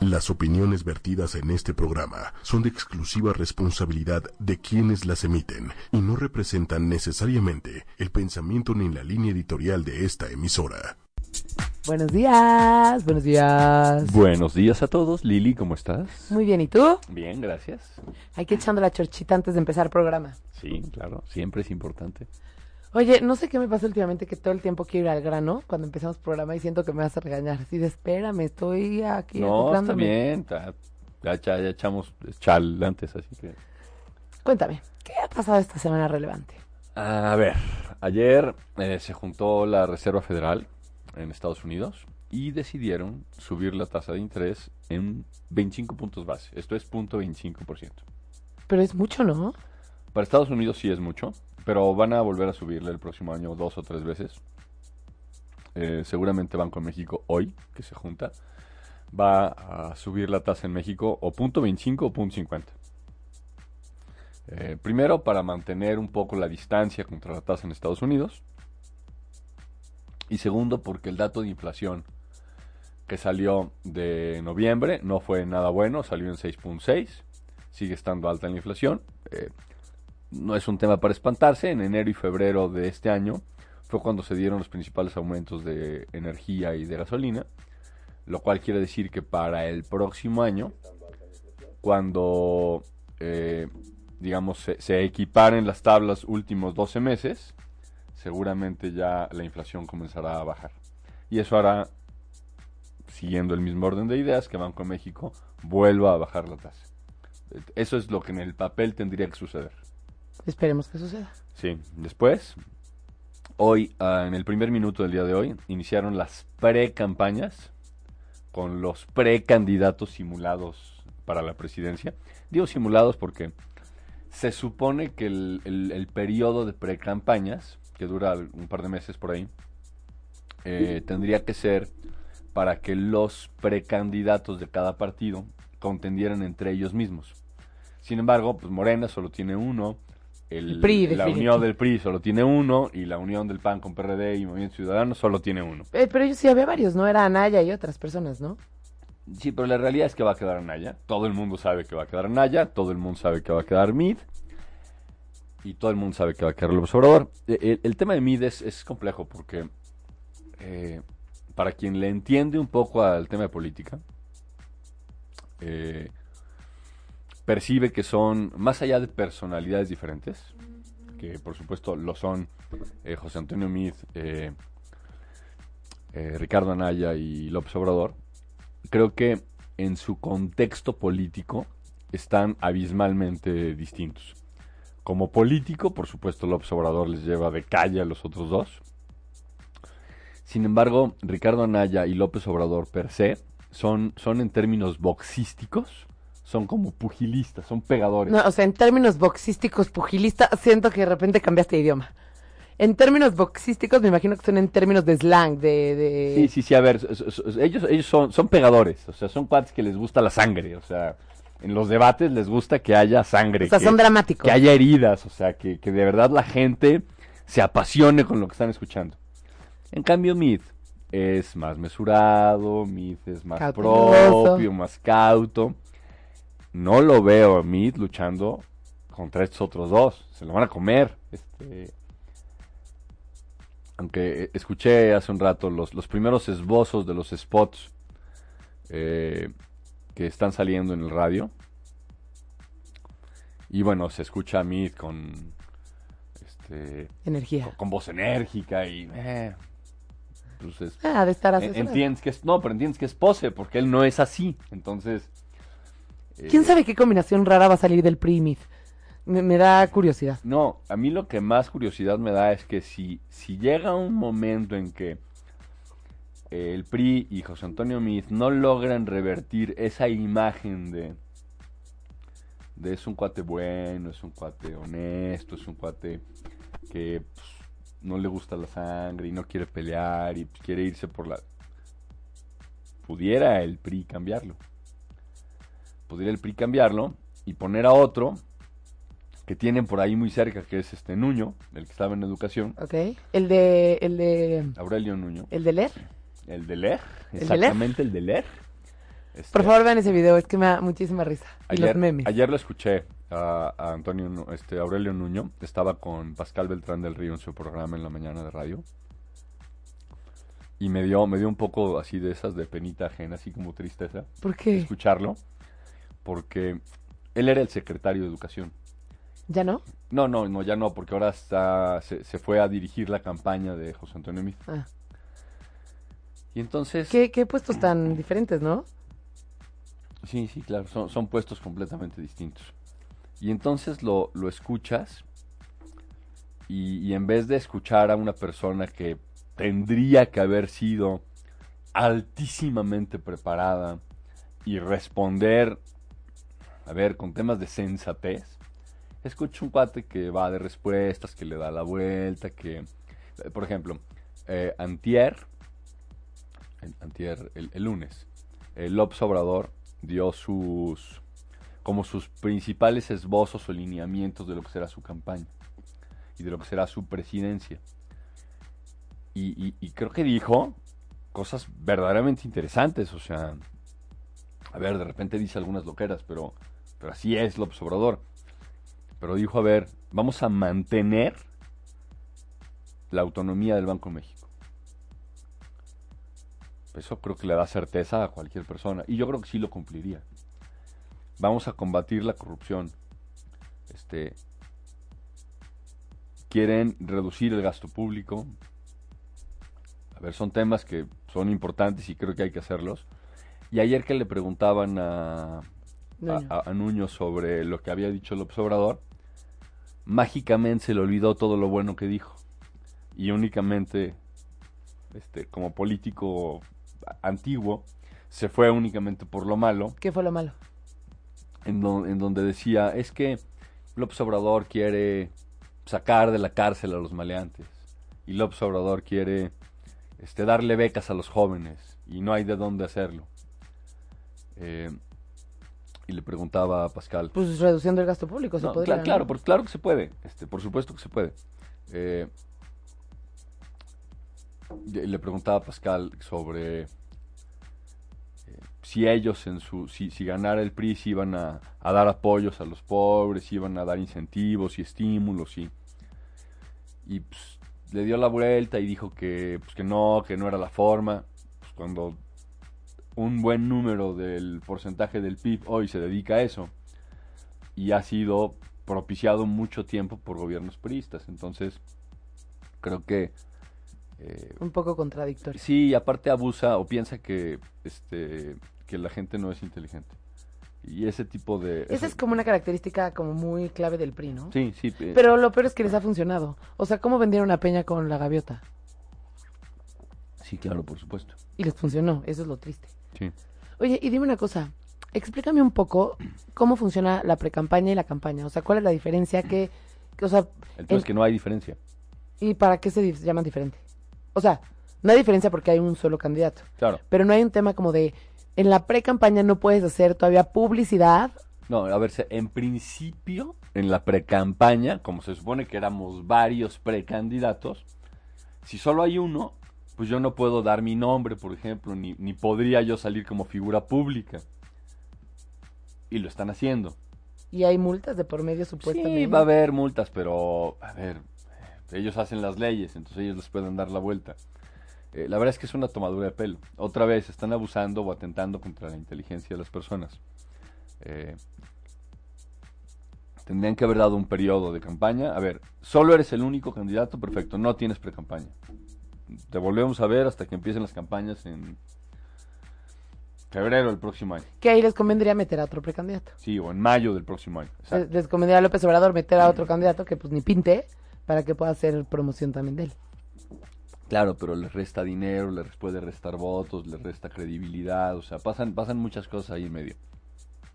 Las opiniones vertidas en este programa son de exclusiva responsabilidad de quienes las emiten y no representan necesariamente el pensamiento ni la línea editorial de esta emisora. Buenos días, buenos días. Buenos días a todos. Lili, ¿cómo estás? Muy bien, ¿y tú? Bien, gracias. Hay que echando la chorchita antes de empezar el programa. Sí, claro, siempre es importante. Oye, no sé qué me pasa últimamente que todo el tiempo quiero ir al grano cuando empezamos el programa y siento que me vas a regañar. Así de espérame, estoy aquí No, está acoplándome". bien. ta- Ya, ya- ya echamos chal antes, así que... Cuéntame, ¿qué ha pasado esta semana relevante? A ver, ayer eh, se juntó la Reserva Federal en Estados Unidos y decidieron subir la tasa de interés en 25 puntos base. Esto es punto 25%. Pero es mucho, ¿no? Para Estados Unidos sí es mucho, pero van a volver a subirle el próximo año dos o tres veces. Eh, seguramente Banco de México hoy, que se junta, va a subir la tasa en México o punto 25 o punto 50. Eh, primero, para mantener un poco la distancia contra la tasa en Estados Unidos. Y segundo, porque el dato de inflación que salió de noviembre no fue nada bueno, salió en 6.6, sigue estando alta la inflación. Eh, no es un tema para espantarse, en enero y febrero de este año fue cuando se dieron los principales aumentos de energía y de gasolina, lo cual quiere decir que para el próximo año, cuando eh, digamos se, se equiparen las tablas últimos 12 meses, seguramente ya la inflación comenzará a bajar. Y eso hará, siguiendo el mismo orden de ideas, que Banco de México vuelva a bajar la tasa. Eso es lo que en el papel tendría que suceder. Esperemos que suceda. Sí, después, hoy, ah, en el primer minuto del día de hoy, iniciaron las pre-campañas con los precandidatos simulados para la presidencia. Digo simulados porque se supone que el, el- periodo de pre-campañas, que dura un par de meses por ahí, eh, tendría que ser para que los precandidatos de cada partido contendieran entre ellos mismos. Sin embargo, pues Morena solo tiene uno, el- PRI, la unión del PRI solo tiene uno y la unión del PAN con PRD y Movimiento Ciudadano solo tiene uno. Eh, pero yo sí había varios, ¿no? Era Anaya y otras personas, ¿no? Sí, pero la realidad es que va a quedar Anaya. Todo el mundo sabe que va a quedar Anaya, todo el mundo sabe que va a quedar Mid y todo el mundo sabe que va a quedar López Obrador. E- El, el tema de Mid es, es complejo porque eh, para quien le entiende un poco al tema de política, eh, percibe que son, más allá de personalidades diferentes, que por supuesto lo son eh, José Antonio Mid, eh, eh, Ricardo Anaya y López Obrador, creo que en su contexto político están abismalmente distintos. Como político, por supuesto, López Obrador les lleva de calle a los otros dos. Sin embargo, Ricardo Anaya y López Obrador per se son, son en términos boxísticos, son como pugilistas, son pegadores. No, o sea, en términos boxísticos, pugilista, siento que de repente cambiaste de idioma. En términos boxísticos, me imagino que son en términos de slang, de... de... Sí, sí, sí, a ver, ellos, ellos son, son pegadores, o sea, son cuates que les gusta la sangre, o sea, en los debates les gusta que haya sangre. O sea, que- son dramáticos. que haya heridas, o sea, que, que de verdad la gente se apasione con lo que están escuchando. En cambio, Mid es más mesurado, Mid es más Cauteloso. propio, más cauto. No lo veo a Mid luchando contra estos otros dos, se lo van a comer. Este, aunque eh, escuché hace un rato los, los primeros esbozos de los spots eh, que están saliendo en el radio. Y bueno, se escucha a Mid con, este, Energía. con, con voz enérgica y... eh, pues es- Ah, de estar entiendes que es... No, pero entiendes que es pose, porque él no es así. Entonces... eh, ¿Quién sabe qué combinación rara va a salir del PRI me, me da curiosidad. No, a mí lo que más curiosidad me da es que si, si llega un momento en que eh, el PRI y José Antonio Meade no logran revertir esa imagen de, de es un cuate bueno, es un cuate honesto, es un cuate que pues, no le gusta la sangre y no quiere pelear y pues, quiere irse por la... Pudiera el PRI cambiarlo. Pudiera el PRI cambiarlo y poner a otro que tienen por ahí muy cerca, que es este Nuño, el que estaba en educación, ¿Ok? El de... El de... Aurelio Nuño, El de leer. el de LER, ¿El de exactamente el de LER, Este, Por favor, vean ese video, es que me da muchísima risa. Y Ayer, los memes. ayer lo escuché a, a Antonio, este, Aurelio Nuño. Estaba con Pascal Beltrán del Río en su programa en la mañana de radio. Y me dio, me dio un poco así de esas de penita ajena, así como tristeza, ¿Por qué? escucharlo. Porque él era el secretario de Educación. ¿Ya no? No, no, no, ya no, porque ahora está, se, se fue a dirigir la campaña de José Antonio Meade. Ah. Y entonces... ¿Qué, qué puestos tan diferentes, ¿no? Sí, sí, claro, son, son puestos completamente distintos. Y entonces lo, lo escuchas y, y en vez de escuchar a una persona que tendría que haber sido altísimamente preparada y responder, a ver, con temas de sensatez, escucho un cuate que va de respuestas, que le da la vuelta, que, eh, por ejemplo, eh, Antier, el, antier, el, lunes, el López Obrador dio sus como sus principales esbozos o lineamientos de lo que será su campaña y de lo que será su presidencia. Y- y creo que dijo cosas verdaderamente interesantes, o sea, a ver, de repente dice algunas loqueras, pero, pero así es López Obrador. Pero dijo, a ver, vamos a mantener la autonomía del Banco de México. Eso creo que le da certeza a cualquier persona. Y yo creo que sí lo cumpliría. Vamos a combatir la corrupción. Este. Quieren reducir el gasto público. A ver, son temas que son importantes y creo que hay que hacerlos. Y ayer que le preguntaban a, Nuño. a, a Nuño sobre lo que había dicho López Obrador, mágicamente se le olvidó todo lo bueno que dijo. Y únicamente, este, como político antiguo, se fue únicamente por lo malo, ¿Qué fue lo malo? en donde decía, es que López Obrador quiere sacar de la cárcel a los maleantes. Y López Obrador quiere este, darle becas a los jóvenes. Y no hay de dónde hacerlo. Eh, y le preguntaba a Pascal. Pues reduciendo el gasto público, se No, podría. claro, por- claro que se puede. Este, por supuesto que se puede. Eh, le preguntaba a Pascal sobre eh, si ellos en su si, si ganara el PRI si iban a, a dar apoyos a los pobres, si iban a dar incentivos y estímulos y y pues, le dio la vuelta y dijo que pues que no, que no era la forma. Pues, cuando un buen número del porcentaje del PIB hoy se dedica a eso y ha sido propiciado mucho tiempo por gobiernos priistas. Entonces, creo que eh, Un poco contradictorio. sí, aparte abusa o piensa que este que la gente no es inteligente. Y ese tipo de Esa es como una característica como muy clave del PRI, ¿no? Sí, sí, eh, Pero lo peor es que les ha funcionado. O sea, ¿cómo vendieron a Peña con la gaviota? sí, claro, por supuesto. Y les funcionó, eso es lo triste. Sí. Oye, y dime una cosa, explícame un poco cómo funciona la precampaña y la campaña. O sea, ¿cuál es la diferencia? ¿Qué, qué- o sea, El tema es en- que no hay diferencia. ¿y para qué se llaman diferente? O sea, no hay diferencia porque hay un solo candidato. Claro. Pero no hay un tema como de, en la precampaña no puedes hacer todavía publicidad. No, a ver, en principio, en la precampaña, como se supone que éramos varios precandidatos, si solo hay uno, pues yo no puedo dar mi nombre, por ejemplo, ni, ni podría yo salir como figura pública. Y lo están haciendo. Y hay multas de por medio supuestamente. Sí, va a haber multas, pero, a ver, ellos hacen las leyes, entonces ellos les pueden dar la vuelta. Eh, la verdad es que es una tomadura de pelo. Otra vez, están abusando o atentando contra la inteligencia de las personas. Eh, tendrían que haber dado un periodo de campaña. A ver, solo eres el único candidato, perfecto, no tienes pre-campaña. Te volvemos a ver hasta que empiecen las campañas en febrero del próximo año. Que ahí les convendría meter a otro precandidato. Sí, o en mayo del próximo año. Exacto. Les, les convendría a López Obrador meter a otro candidato que pues ni pinte para que pueda hacer promoción también de él. Claro, pero les resta dinero, les puede restar votos, les resta credibilidad, o sea, pasan, pasan muchas cosas ahí en medio.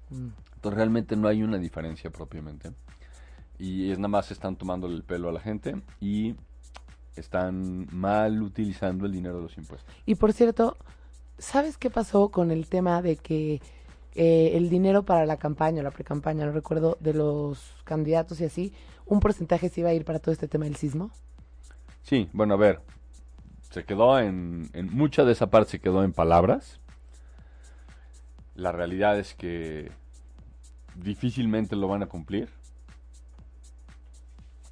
Mm. Entonces realmente no hay una diferencia propiamente. Y es nada más están tomándole el pelo a la gente y están mal utilizando el dinero de los impuestos. Y por cierto, ¿sabes qué pasó con el tema de que eh, el dinero para la campaña, la pre-campaña, no recuerdo, de los candidatos y así, un porcentaje se iba a ir para todo este tema del sismo? Sí, bueno, a ver, se quedó en, en mucha de esa parte se quedó en palabras, La realidad es que difícilmente lo van a cumplir.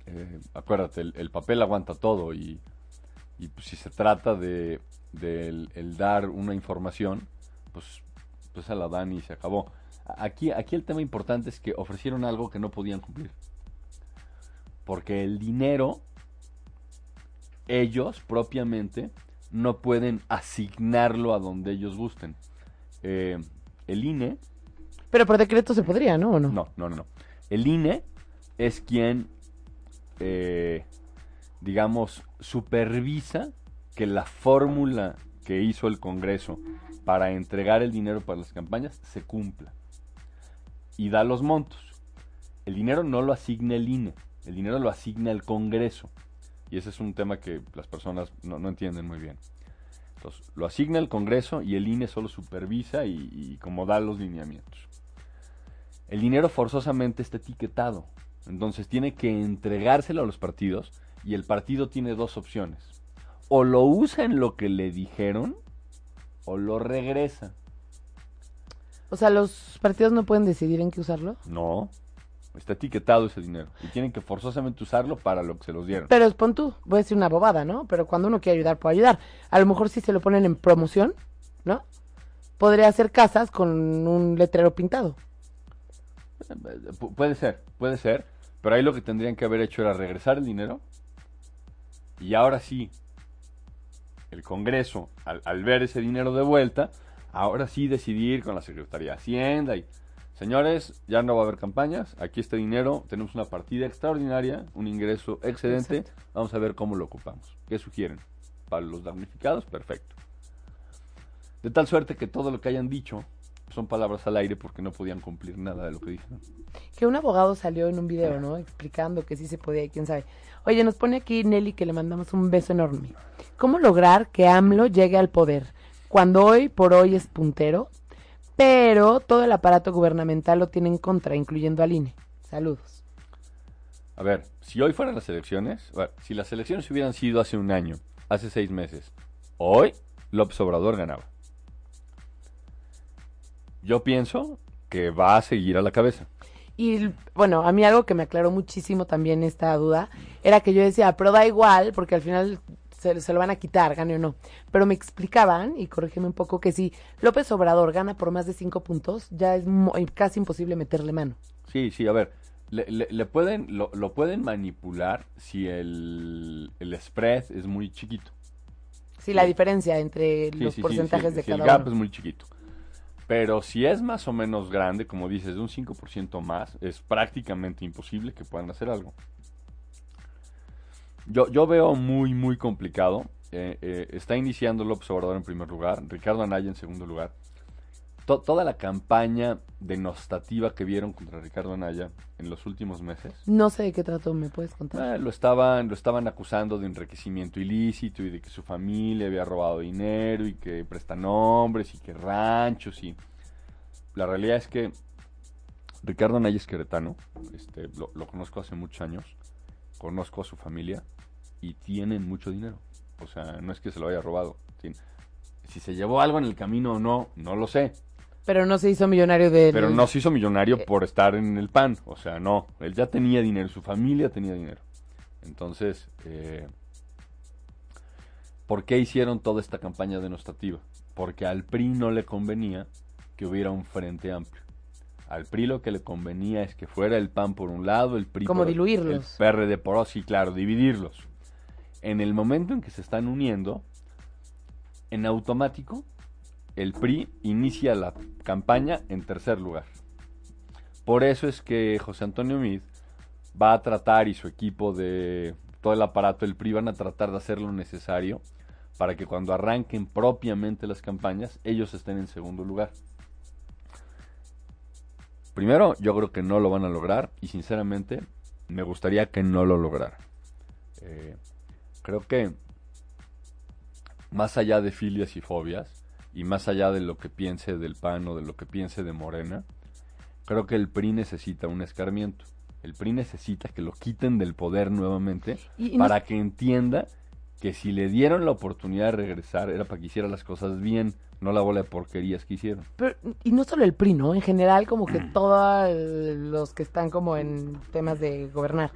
Eh, acuérdate, el, el papel aguanta todo y, y pues, si se trata de, de el, el dar una información, pues, pues se la dan y se acabó. A- Aquí, aquí el tema importante es que ofrecieron algo que no podían cumplir. Porque el dinero, ellos propiamente, no pueden asignarlo a donde ellos gusten. Eh, el INE Pero por decreto se podría, ¿no? ¿O no? no, no, no, no. El INE es quien, eh, digamos, supervisa que la fórmula que hizo el Congreso para entregar el dinero para las campañas se cumpla. Y da los montos. El dinero no lo asigna el INE, el dinero lo asigna el Congreso. Y ese es un tema que las personas no, entienden muy bien. Entonces, lo asigna el Congreso y el INE solo supervisa y, y como da los lineamientos el dinero forzosamente está etiquetado. Entonces tiene que entregárselo a los partidos y el partido tiene dos opciones. O lo usa en lo que le dijeron o lo regresa. O sea, los partidos no pueden decidir en qué usarlo. No, está etiquetado ese dinero y tienen que forzosamente usarlo para lo que se los dieron. Pero pon tú, voy a decir una bobada, ¿no? Pero cuando uno quiere ayudar, puede ayudar. A lo mejor si se lo ponen en promoción, ¿no? Podría hacer casas con un letrero pintado. Pu- puede ser, puede ser, pero ahí lo que tendrían que haber hecho era regresar el dinero y ahora sí, el Congreso, al, al ver ese dinero de vuelta, ahora sí decidir con la Secretaría de Hacienda y, señores, ya no va a haber campañas, aquí este dinero, tenemos una partida extraordinaria, un ingreso excedente, Exacto. vamos a ver cómo lo ocupamos. ¿Qué sugieren? Para los damnificados, perfecto. De tal suerte que todo lo que hayan dicho son palabras al aire porque no podían cumplir nada de lo que dijeron. Que un abogado salió en un video, ¿no? Explicando que sí se podía y quién sabe. Oye, nos pone aquí Nelly que le mandamos un beso enorme. ¿Cómo lograr que AMLO llegue al poder? Cuando hoy por hoy es puntero, pero todo el aparato gubernamental lo tiene en contra, incluyendo al INE. Saludos. A ver, si hoy fueran las elecciones, a ver, si las elecciones hubieran sido hace un año, hace seis meses, hoy López Obrador ganaba. Yo pienso que va a seguir a la cabeza. Y bueno, a mí algo que me aclaró muchísimo también esta duda era que yo decía, pero da igual, porque al final se, se lo van a quitar, gane o no. Pero me explicaban, y corrígeme un poco, que si López Obrador gana por más de cinco puntos, ya es mo- casi imposible meterle mano. Sí, sí, a ver, le, le- le pueden, lo, lo pueden manipular si el, el spread es muy chiquito. Sí, la diferencia entre Sí, los sí, porcentajes sí, de si el cada gap uno. es muy chiquito. Pero si es más o menos grande, como dices, de un 5% más, es prácticamente imposible que puedan hacer algo. Yo, yo veo muy, muy complicado. Eh, eh, está iniciando López Obrador en primer lugar, Ricardo Anaya en segundo lugar. To- toda la campaña denostativa que vieron contra Ricardo Anaya en los últimos meses, No sé de qué trato, ¿me puedes contar? eh, lo, estaban, lo estaban acusando de enriquecimiento ilícito y de que su familia había robado dinero y que prestanombres y que ranchos y... La realidad es que Ricardo Anaya es queretano, este, lo, lo conozco hace muchos años, conozco a su familia y tienen mucho dinero. O sea, no es que se lo haya robado. Si se llevó algo en el camino o no, no lo sé. Pero no se hizo millonario de... Pero no se hizo millonario por estar en el PAN. O sea, no. Él ya tenía dinero, su familia tenía dinero. Entonces, eh, ¿por qué hicieron toda esta campaña denostativa? Porque al PRI no le convenía que hubiera un frente amplio. Al PRI lo que le convenía es que fuera el PAN por un lado, el PRI Como por diluirlos. el PRD por otro, sí, claro, dividirlos. En el momento en que se están uniendo, en automático, el PRI inicia la campaña en tercer lugar. Por eso es que José Antonio Mid va a tratar y su equipo de todo el aparato del PRI van a tratar de hacer lo necesario para que cuando arranquen propiamente las campañas, ellos estén en segundo lugar. Primero, yo creo que no lo van a lograr y sinceramente me gustaría que no lo lograran. Eh, creo que más allá de filias y fobias y más allá de lo que piense del PAN o de lo que piense de Morena, creo que el PRI necesita un escarmiento. El PRI necesita que lo quiten del poder nuevamente Y- y no- para que entienda que si le dieron la oportunidad de regresar era para que hiciera las cosas bien, no la bola de porquerías que hicieron. Pero, y no solo el PRI, ¿no? En general, como que todos los que están como en temas de gobernar.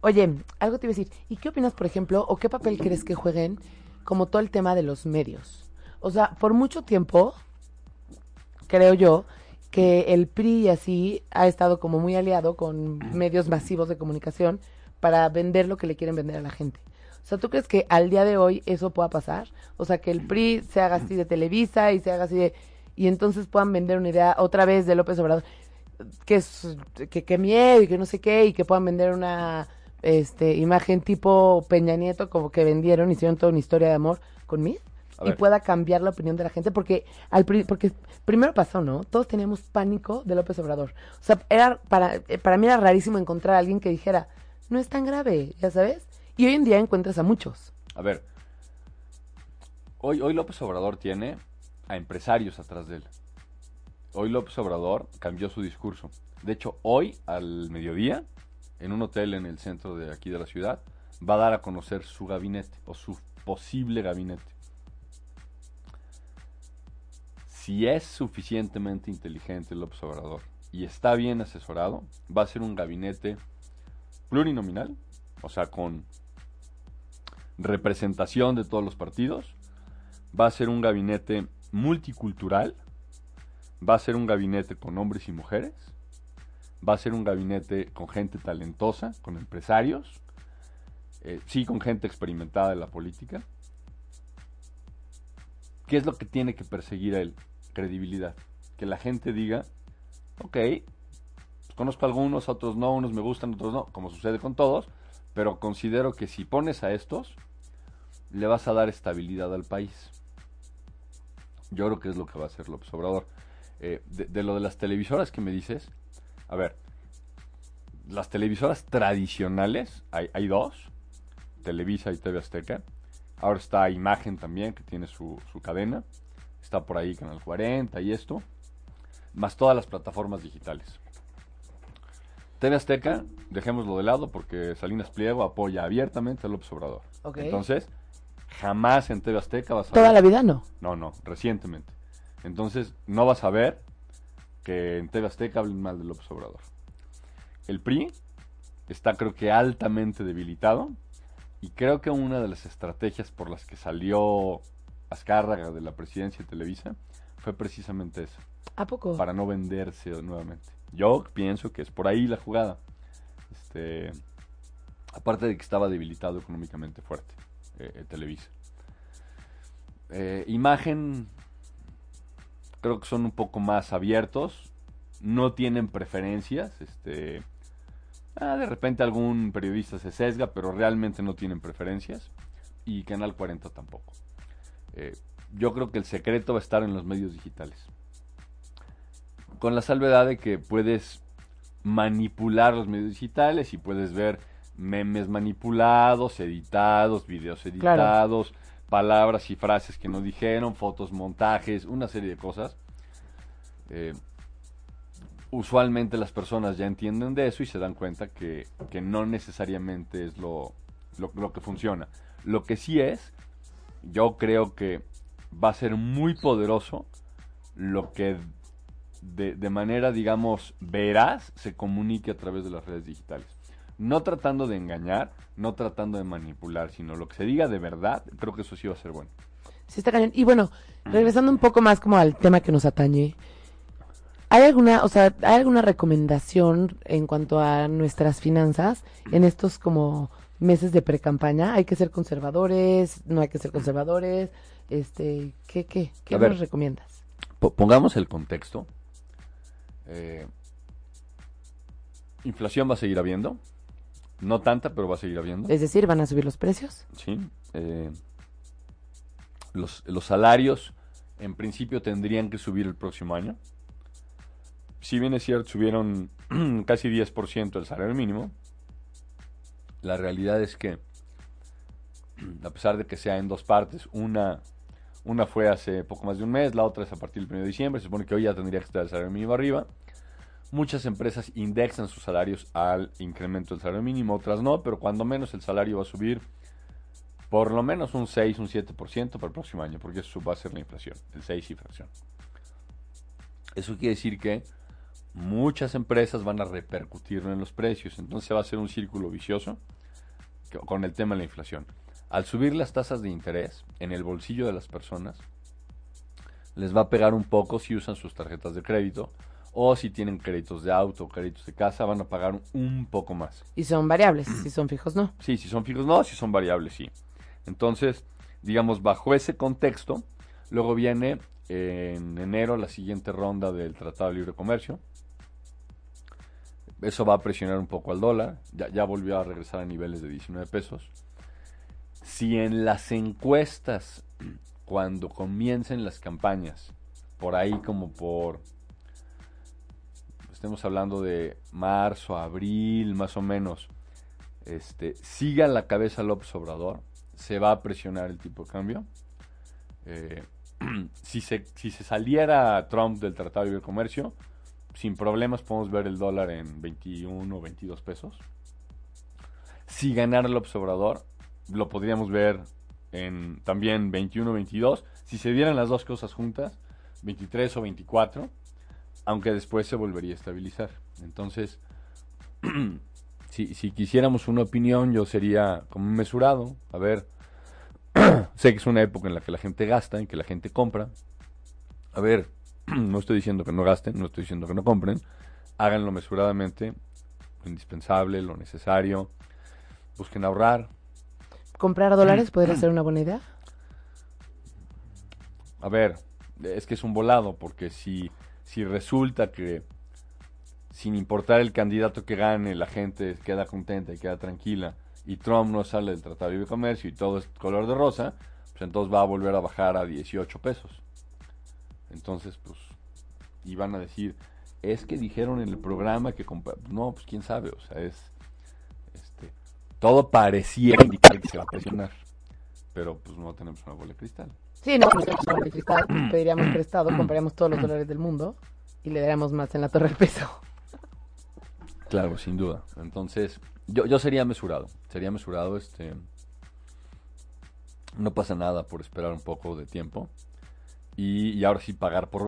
Oye, algo te iba a decir. ¿Y qué opinas, por ejemplo, o qué papel crees que jueguen como todo el tema de los medios? O sea, por mucho tiempo, creo yo, que el PRI así ha estado como muy aliado con medios masivos de comunicación para vender lo que le quieren vender a la gente. O sea, ¿tú crees que al día de hoy eso pueda pasar? O sea, que el PRI se haga así de Televisa y se haga así de... Y entonces puedan vender una idea otra vez de López Obrador, que es que, que miedo y que no sé qué, y que puedan vender una este imagen tipo Peña Nieto, como que vendieron, hicieron toda una historia de amor con mí y pueda cambiar la opinión de la gente, porque al pri- porque primero pasó, ¿no? Todos teníamos pánico de López Obrador. O sea, era para, eh, para mí era rarísimo encontrar a alguien que dijera, no es tan grave, ya sabes. Y hoy en día encuentras a muchos. A ver, hoy, hoy López Obrador tiene a empresarios atrás de él. Hoy López Obrador cambió su discurso. De hecho, hoy al mediodía, en un hotel en el centro de aquí de la ciudad, va a dar a conocer su gabinete o su posible gabinete. Si es suficientemente inteligente López Obrador y está bien asesorado, va a ser un gabinete plurinominal, o sea, con representación de todos los partidos, va a ser un gabinete multicultural, va a ser un gabinete con hombres y mujeres, va a ser un gabinete con gente talentosa, con empresarios, eh, sí con gente experimentada de la política. ¿Qué es lo que tiene que perseguir él? Credibilidad. Que la gente diga, ok, pues conozco a algunos, a otros no, unos me gustan, otros no, como sucede con todos, pero considero que si pones a estos, le vas a dar estabilidad al país. Yo creo que es lo que va a hacer López Obrador. Eh, de, lo de las televisoras que me dices, a ver, las televisoras tradicionales, hay, hay dos, Televisa y TV Azteca. Ahora está Imagen también, que tiene su, su cadena. Está por ahí Canal 40 y esto. Más todas las plataformas digitales. TV Azteca, dejémoslo de lado porque Salinas Pliego apoya abiertamente a López Obrador. Entonces, jamás en TV Azteca vas a Toda ver- la vida no. No, no, recientemente. Entonces, no vas a ver que en TV Azteca hablen mal de López Obrador. El PRI está, creo que, altamente debilitado. Y creo que una de las estrategias por las que salió Azcárraga de la presidencia de Televisa fue precisamente esa, ¿A poco? para no venderse nuevamente. Yo pienso que es por ahí la jugada. Este, aparte de que estaba debilitado económicamente fuerte, eh, eh, Televisa. Eh, imagen, creo que son un poco más abiertos, no tienen preferencias, este, ah, de repente algún periodista se sesga, pero realmente no tienen preferencias, y Canal 40 tampoco. Eh, yo creo que el secreto va a estar en los medios digitales, con la salvedad de que puedes manipular los medios digitales y puedes ver memes manipulados, editados, videos editados, palabras y frases que no dijeron, fotos, montajes, una serie de cosas. Eh, usualmente las personas ya entienden de eso y se dan cuenta que, que no necesariamente es lo, lo, lo que funciona. Lo que sí es, yo creo que va a ser muy poderoso lo que de, de manera, digamos, veraz se comunique a través de las redes digitales. No tratando de engañar, no tratando de manipular, sino lo que se diga de verdad, creo que eso sí va a ser bueno. Sí, está cañón. Y bueno, regresando un poco más como al tema que nos atañe, ¿hay alguna, o sea, hay alguna recomendación en cuanto a nuestras finanzas en estos como meses de pre-campaña? ¿Hay que ser conservadores? ¿No hay que ser conservadores? Este, ¿qué, qué, qué A ver. nos recomiendas? Po- pongamos el contexto. Eh, inflación va a seguir habiendo. No tanta, pero va a seguir habiendo. Es decir, ¿van a subir los precios? Sí. eh, los, los salarios, en principio, tendrían que subir el próximo año. Si bien es cierto, subieron casi 10% el salario mínimo, la realidad es que, a pesar de que sea en dos partes, una, una fue hace poco más de un mes, la otra es a partir del 1 de diciembre, se supone que hoy ya tendría que estar el salario mínimo arriba. Muchas empresas indexan sus salarios al incremento del salario mínimo, otras no, pero cuando menos el salario va a subir por lo menos un 6, un 7% para el próximo año, porque eso va a ser la inflación, el 6 y fracción. Eso quiere decir que muchas empresas van a repercutirlo en los precios, entonces va a ser un círculo vicioso con el tema de la inflación. Al subir las tasas de interés en el bolsillo de las personas, les va a pegar un poco si usan sus tarjetas de crédito o si tienen créditos de auto créditos de casa, van a pagar un poco más. Y son variables, si son fijos no. Sí, si son fijos no, si son variables sí. Entonces, digamos, bajo ese contexto, luego viene en enero la siguiente ronda del Tratado de Libre Comercio. Eso va a presionar un poco al dólar, ya, ya volvió a regresar a niveles de 19 pesos. Si en las encuestas, cuando comiencen las campañas, por ahí como por, estemos hablando de marzo, abril, más o menos, este, siga la cabeza López Obrador, se va a presionar el tipo de cambio. Eh, si, se, si se saliera Trump del Tratado de Libre Comercio, sin problemas podemos ver el dólar en 21 o 22 pesos. Si ganara el observador, lo podríamos ver en también 21 o 22. Si se dieran las dos cosas juntas, 23 o 24, aunque después se volvería a estabilizar. Entonces, si, si quisiéramos una opinión, yo sería como mesurado. A ver, sé que es una época en la que la gente gasta, en que la gente compra. A ver, no estoy diciendo que no gasten, no estoy diciendo que no compren. Háganlo mesuradamente, lo indispensable, lo necesario. Busquen ahorrar. ¿Comprar dólares podría ser una buena idea? A ver, es que es un volado, porque si, si resulta que sin importar el candidato que gane, la gente queda contenta y queda tranquila, y Trump no sale del Tratado de Libre Comercio y todo es color de rosa, pues entonces va a volver a bajar a 18 pesos. Entonces, pues, y van a decir, es que dijeron en el programa que no, pues quién sabe, o sea, es este todo parecía indicar que se va a presionar, pero pues no tenemos una bola de cristal. Sí, no tenemos una bola de cristal, pediríamos prestado, compraríamos todos los dólares del mundo y le daríamos más en la torre del peso. Claro, sin duda. Entonces, yo, yo sería mesurado, sería mesurado, este, no pasa nada por esperar un poco de tiempo y, y ahora sí pagar por